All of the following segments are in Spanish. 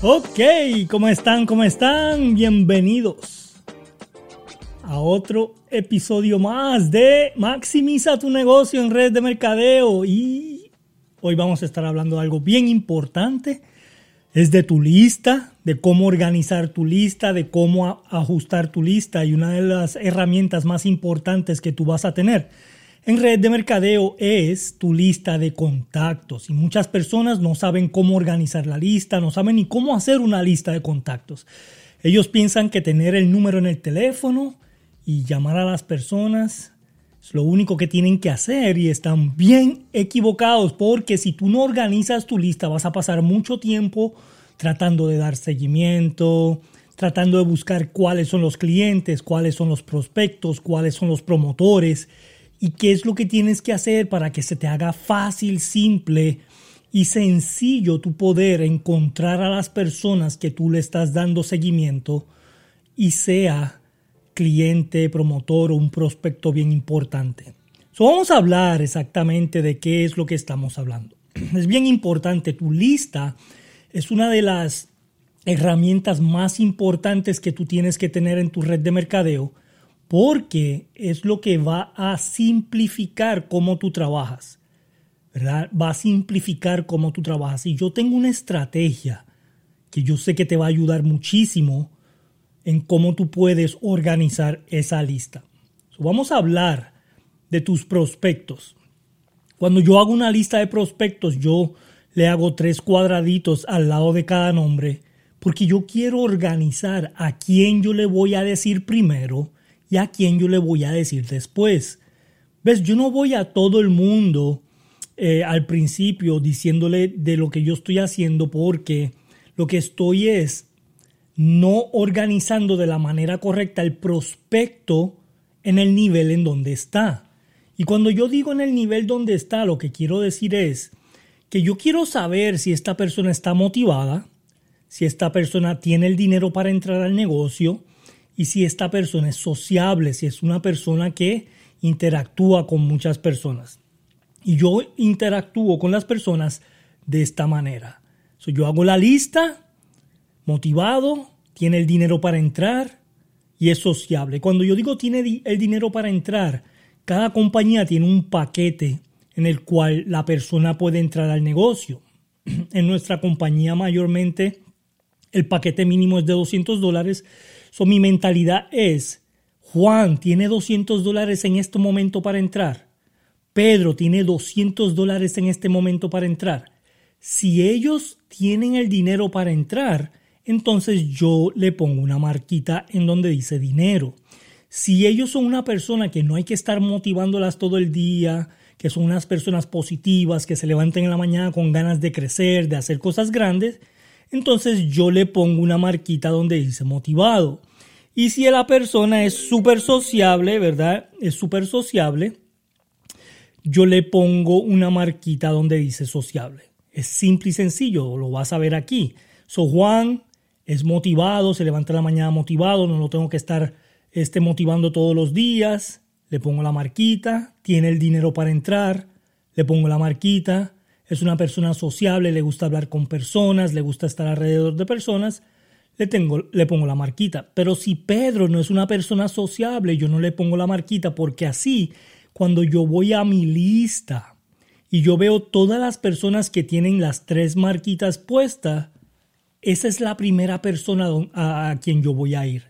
Ok, ¿cómo están? ¿Cómo están? Bienvenidos a otro episodio más de Maximiza tu negocio en red de mercadeo. Y hoy vamos a estar hablando de algo bien importante. Es de tu lista, de cómo organizar tu lista, de cómo ajustar tu lista y una de las herramientas más importantes que tú vas a tener en red de mercadeo es tu lista de contactos y muchas personas no saben cómo organizar la lista, no saben ni cómo hacer una lista de contactos. Ellos piensan que tener el número en el teléfono y llamar a las personas es lo único que tienen que hacer y están bien equivocados porque si tú no organizas tu lista vas a pasar mucho tiempo tratando de dar seguimiento, tratando de buscar cuáles son los clientes, cuáles son los prospectos, cuáles son los promotores y qué es lo que tienes que hacer para que se te haga fácil, simple y sencillo tu poder encontrar a las personas que tú le estás dando seguimiento y sea cliente, promotor o un prospecto bien importante. So, vamos a hablar exactamente de qué es lo que estamos hablando. Es bien importante, tu lista es una de las herramientas más importantes que tú tienes que tener en tu red de mercadeo porque es lo que va a simplificar cómo tú trabajas, ¿verdad? Va a simplificar cómo tú trabajas. Y yo tengo una estrategia que yo sé que te va a ayudar muchísimo en cómo tú puedes organizar esa lista. vamos a hablar de tus prospectos. Cuando yo hago una lista de prospectos, yo le hago tres cuadraditos al lado de cada nombre porque yo quiero organizar a quién yo le voy a decir primero y a quién yo le voy a decir después. ¿Ves? Yo no voy a todo el mundo eh, al principio diciéndole de lo que yo estoy haciendo porque lo que estoy es no organizando de la manera correcta el prospecto en el nivel en donde está. Y cuando yo digo en el nivel donde está, lo que quiero decir es que yo quiero saber si esta persona está motivada, si esta persona tiene el dinero para entrar al negocio, y si esta persona es sociable, si es una persona que interactúa con muchas personas. Y yo interactúo con las personas de esta manera. yo hago la lista, motivado, tiene el dinero para entrar y es sociable. Cuando yo digo tiene el dinero para entrar, cada compañía tiene un paquete en el cual la persona puede entrar al negocio. En nuestra compañía mayormente el paquete mínimo es de 200 dólares So, mi mentalidad es, Juan tiene 200 dólares en este momento para entrar. Pedro tiene 200 dólares en este momento para entrar. Si ellos tienen el dinero para entrar, entonces yo le pongo una marquita en donde dice dinero. Si ellos son una persona que no hay que estar motivándolas todo el día, que son unas personas positivas, que se levanten en la mañana con ganas de crecer, de hacer cosas grandes, entonces yo le pongo una marquita donde dice motivado. Y si la persona es súper sociable, ¿verdad? Es súper sociable, yo le pongo una marquita donde dice sociable. Es simple y sencillo, lo vas a ver aquí. So Juan es motivado, se levanta la mañana motivado, no lo tengo que estar este, motivando todos los días. Le pongo la marquita, tiene el dinero para entrar, le pongo la marquita, es una persona sociable, le gusta hablar con personas, le gusta estar alrededor de personas, le, tengo, le pongo la marquita. Pero si Pedro no es una persona sociable, yo no le pongo la marquita porque así, cuando yo voy a mi lista y yo veo todas las personas que tienen las tres marquitas puestas, esa es la primera persona a, a quien yo voy a ir.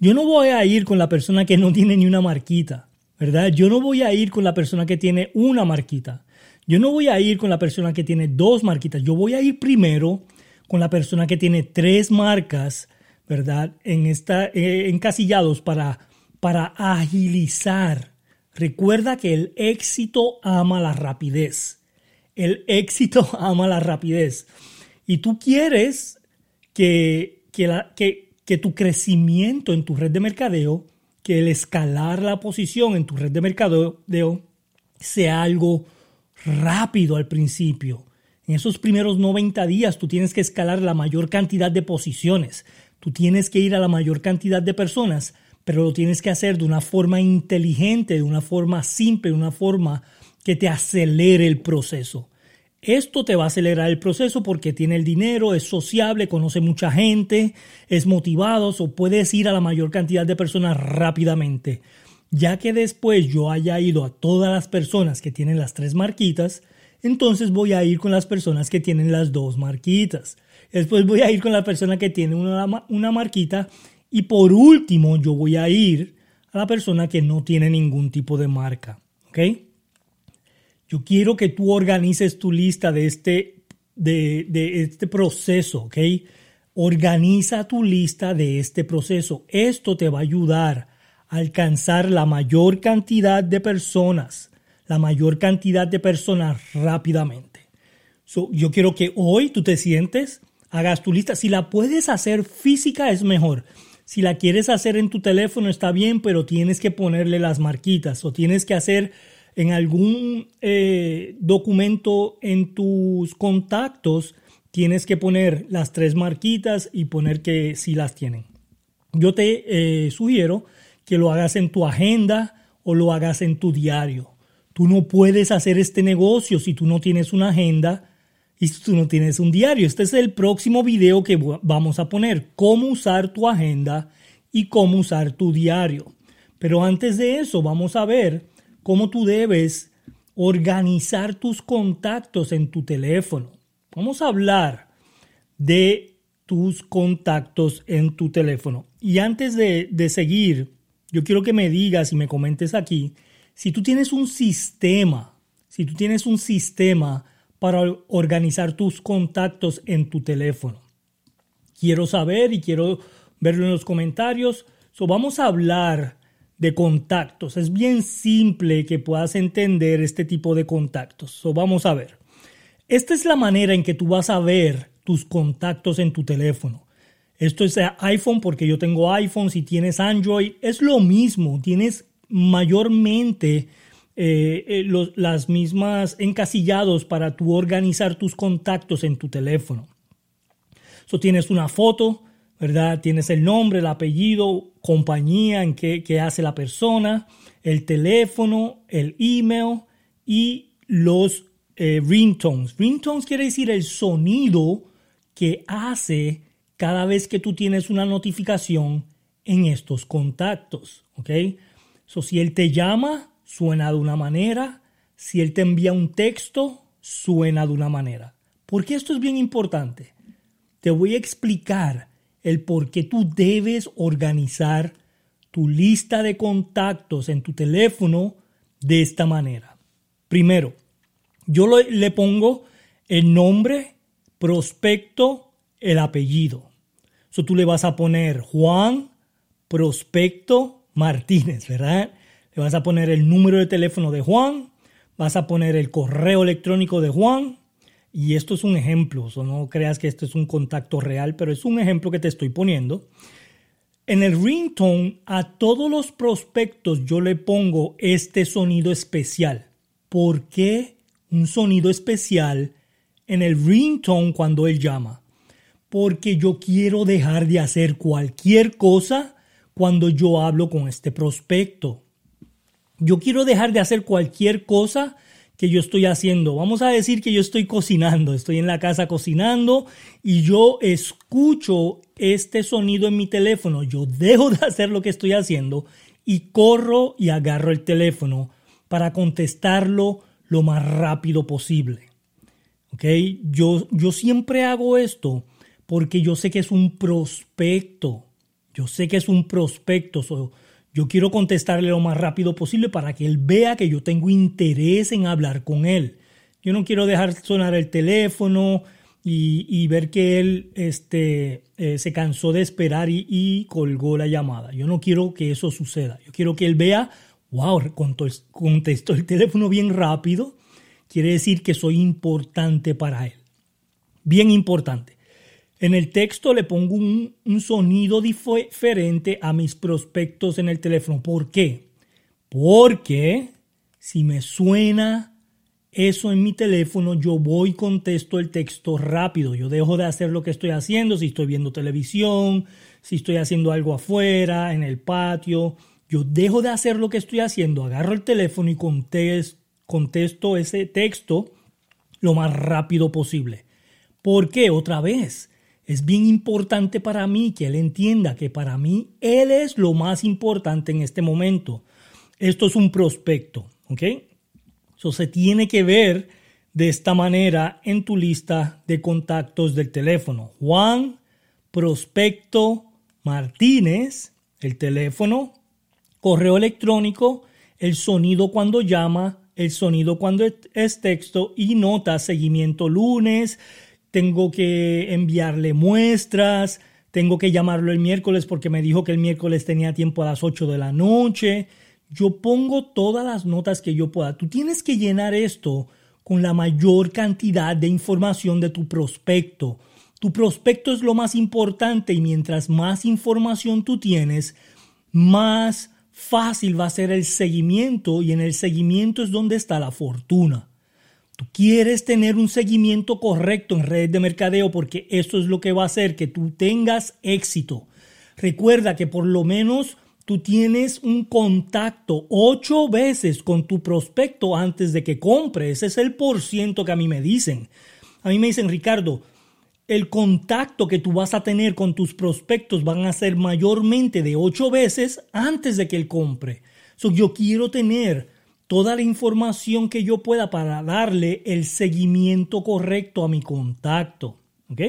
Yo no voy a ir con la persona que no tiene ni una marquita, ¿verdad? Yo no voy a ir con la persona que tiene una marquita. Yo no voy a ir con la persona que tiene dos marquitas, yo voy a ir primero con la persona que tiene tres marcas, ¿verdad? En esta, eh, encasillados para, para agilizar. Recuerda que el éxito ama la rapidez. El éxito ama la rapidez. Y tú quieres que, que, que tu crecimiento en tu red de mercadeo, que el escalar la posición en tu red de mercadeo sea algo rápido al principio. En esos primeros 90 días tú tienes que escalar la mayor cantidad de posiciones. Tú tienes que ir a la mayor cantidad de personas, pero lo tienes que hacer de una forma inteligente, de una forma simple, de una forma que te acelere el proceso. Esto te va a acelerar el proceso porque tiene el dinero, es sociable, conoce mucha gente, es motivado o puedes ir a la mayor cantidad de personas rápidamente. Ya que después yo haya ido a todas las personas que tienen las tres marquitas, entonces voy a ir con las personas que tienen las dos marquitas. Después voy a ir con la persona que tiene una, una marquita y por último yo voy a ir a la persona que no tiene ningún tipo de marca. ¿Ok? Yo quiero que tú organices tu lista de este, de, de este proceso, ¿ok? Organiza tu lista de este proceso. Esto te va a ayudar a alcanzar la mayor cantidad de personas, la mayor cantidad de personas rápidamente. yo quiero que hoy tú te sientes, hagas tu lista. Si la puedes hacer física es mejor. Si la quieres hacer en tu teléfono está bien, pero tienes que ponerle las marquitas o tienes que hacer en algún eh, documento en tus contactos, tienes que poner las tres marquitas y poner que sí las tienen. Yo te eh, sugiero que lo hagas en tu agenda o lo hagas en tu diario. Tú no puedes hacer este negocio si tú no tienes una agenda y si tú no tienes un diario. Este es el próximo video que vamos a poner, cómo usar tu agenda y cómo usar tu diario. Pero antes de eso, vamos a ver cómo tú debes organizar tus contactos en tu teléfono. Vamos a hablar de tus contactos en tu teléfono. Y antes de, de seguir, yo quiero que me digas y me comentes aquí, si tú tienes un sistema, si tú tienes un sistema para organizar tus contactos en tu teléfono. Quiero saber y quiero verlo en los comentarios. So, vamos a hablar de contactos. Es bien simple que puedas entender este tipo de contactos. So, vamos a ver. Esta es la manera en que tú vas a ver tus contactos en tu teléfono. Esto es iPhone porque yo tengo iPhone. Si tienes Android, es lo mismo. Tienes mayormente eh, eh, las mismas encasillados para tú organizar tus contactos en tu teléfono. So, tienes una foto, ¿verdad? Tienes el nombre, el apellido, compañía en que, hace la persona, el teléfono, el email y los eh, ringtones. Ringtones quiere decir el sonido que hace cada vez que tú tienes una notificación en estos contactos, ¿ok? So, si él te llama, suena de una manera. Si él te envía un texto, suena de una manera. ¿Por qué esto es bien importante? Te voy a explicar el por qué tú debes organizar tu lista de contactos en tu teléfono de esta manera. Primero, yo le pongo el nombre, prospecto, el apellido. So tú le vas a poner Juan Prospecto Martínez, ¿verdad? Le vas a poner el número de teléfono de Juan, vas a poner el correo electrónico de Juan, y esto es un ejemplo, no creas que esto es un contacto real, pero es un ejemplo que te estoy poniendo. En el ringtone a todos los prospectos yo le pongo este sonido especial. ¿Por qué un sonido especial en el ringtone cuando él llama? Porque yo quiero dejar de hacer cualquier cosa cuando yo hablo con este prospecto. Yo quiero dejar de hacer cualquier cosa que yo estoy haciendo. Vamos a decir que yo estoy cocinando, estoy en la casa cocinando y yo escucho este sonido en mi teléfono. Yo dejo de hacer lo que estoy haciendo y corro y agarro el teléfono para contestarlo lo más rápido posible. ¿Ok? Yo, yo siempre hago esto porque yo sé que es un prospecto. Yo sé que es un prospecto. Yo quiero contestarle lo más rápido posible para que él vea que yo tengo interés en hablar con él. Yo no quiero dejar sonar el teléfono y, ver que él este, eh, se cansó de esperar y, y, colgó la llamada. Yo no quiero que eso suceda. Yo quiero que él vea, wow, contestó el teléfono bien rápido. Quiere decir que soy importante para él. Bien importante. En el texto le pongo un, sonido diferente a mis prospectos en el teléfono. ¿Por qué? Porque si me suena eso en mi teléfono, yo voy y contesto el texto rápido. Yo dejo de hacer lo que estoy haciendo, si estoy viendo televisión, si estoy haciendo algo afuera, en el patio. Yo dejo de hacer lo que estoy haciendo, agarro el teléfono y contesto ese texto lo más rápido posible. ¿Por qué? Otra vez, es bien importante para mí que él entienda que para mí él es lo más importante en este momento. Esto es un prospecto, ¿ok? Eso se tiene que ver de esta manera en tu lista de contactos del teléfono. Juan Prospecto Martínez, el teléfono, correo electrónico, el sonido cuando llama, el sonido cuando es texto y nota seguimiento lunes, tengo que enviarle muestras, tengo que llamarlo el miércoles porque me dijo que el miércoles tenía tiempo a las 8 de la noche. Yo pongo todas las notas que yo pueda. Tú tienes que llenar esto con la mayor cantidad de información de tu prospecto. Tu prospecto es lo más importante y mientras más información tú tienes, más fácil va a ser el seguimiento y en el seguimiento es donde está la fortuna. Tú quieres tener un seguimiento correcto en redes de mercadeo porque eso es lo que va a hacer que tú tengas éxito. Recuerda que por lo menos tú tienes un contacto ocho veces con tu prospecto antes de que compre. Ese es el por ciento que a mí me dicen. A mí me dicen, Ricardo, el contacto que tú vas a tener con tus prospectos van a ser mayormente de ocho veces antes de que él compre. So, yo quiero tener toda la información que yo pueda para darle el seguimiento correcto a mi contacto. ¿Ok?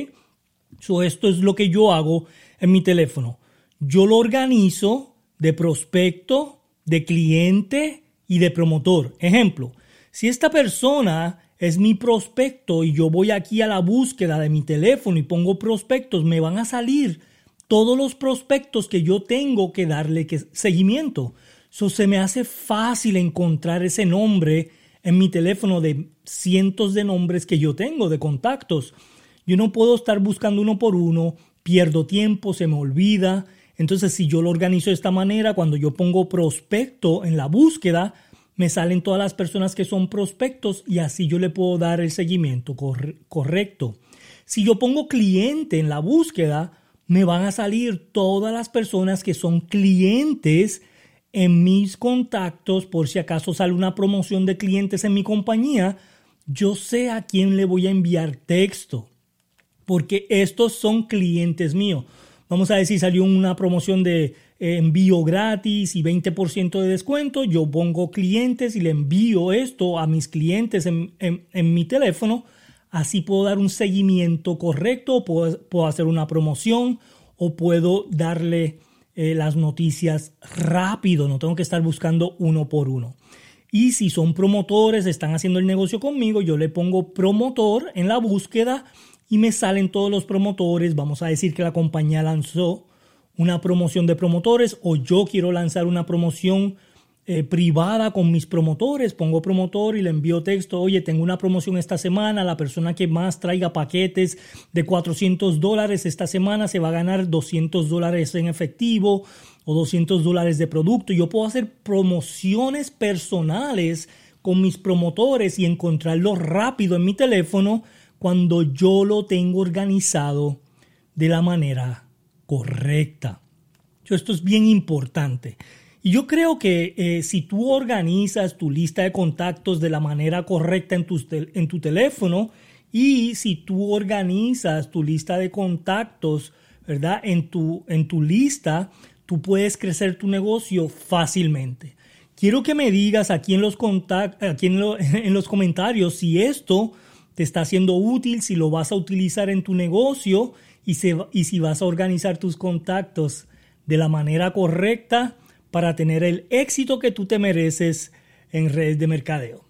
So, esto es lo que yo hago en mi teléfono. Yo lo organizo de prospecto, de cliente y de promotor. Ejemplo, si esta persona es mi prospecto y yo voy aquí a la búsqueda de mi teléfono y pongo prospectos, me van a salir todos los prospectos que yo tengo que darle seguimiento. So, se me hace fácil encontrar ese nombre en mi teléfono de cientos de nombres que yo tengo, de contactos. Yo no puedo estar buscando uno por uno, pierdo tiempo, se me olvida. Entonces, si yo lo organizo de esta manera, cuando yo pongo prospecto en la búsqueda, me salen todas las personas que son prospectos y así yo le puedo dar el seguimiento correcto. Si yo pongo cliente en la búsqueda, me van a salir todas las personas que son clientes en mis contactos, por si acaso sale una promoción de clientes en mi compañía, yo sé a quién le voy a enviar texto, porque estos son clientes míos. Vamos a decir, salió una promoción de eh, envío gratis y 20% de descuento, yo pongo clientes y le envío esto a mis clientes en, mi teléfono, así puedo dar un seguimiento correcto, puedo, puedo hacer una promoción o puedo darle eh, las noticias rápido, no tengo que estar buscando uno por uno. Y si son promotores, están haciendo el negocio conmigo, yo le pongo promotor en la búsqueda y me salen todos los promotores. Vamos a decir que la compañía lanzó una promoción de promotores o yo quiero lanzar una promoción eh, privada con mis promotores, pongo promotor y le envío texto, oye, tengo una promoción esta semana, la persona que más traiga paquetes de 400 dólares esta semana se va a ganar 200 dólares en efectivo o 200 dólares de producto. Yo puedo hacer promociones personales con mis promotores y encontrarlo rápido en mi teléfono cuando yo lo tengo organizado de la manera correcta. Esto es bien importante. Y yo creo que eh, si tú organizas tu lista de contactos de la manera correcta en tu, en tu teléfono y si tú organizas tu lista de contactos, ¿verdad? En tu, en tu lista, tú puedes crecer tu negocio fácilmente. Quiero que me digas aquí en los, aquí en, en los comentarios si esto te está siendo útil, si lo vas a utilizar en tu negocio y, y si vas a organizar tus contactos de la manera correcta para tener el éxito que tú te mereces en redes de mercadeo.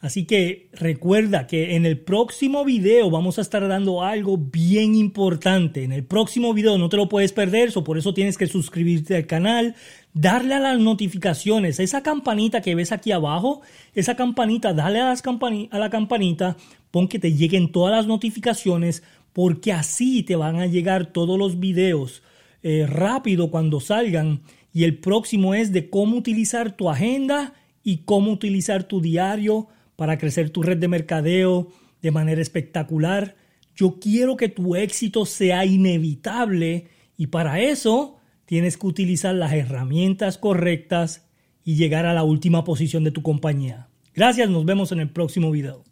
Así que recuerda que en el próximo video vamos a estar dando algo bien importante. En el próximo video no te lo puedes perder, so por eso tienes que suscribirte al canal, darle a las notificaciones, esa campanita que ves aquí abajo, esa campanita, dale a, las a la campanita, pon que te lleguen todas las notificaciones, porque así te van a llegar todos los videos eh, rápido cuando salgan y el próximo es de cómo utilizar tu agenda y cómo utilizar tu diario para crecer tu red de mercadeo de manera espectacular. Yo quiero que tu éxito sea inevitable y para eso tienes que utilizar las herramientas correctas y llegar a la última posición de tu compañía. Gracias, nos vemos en el próximo video.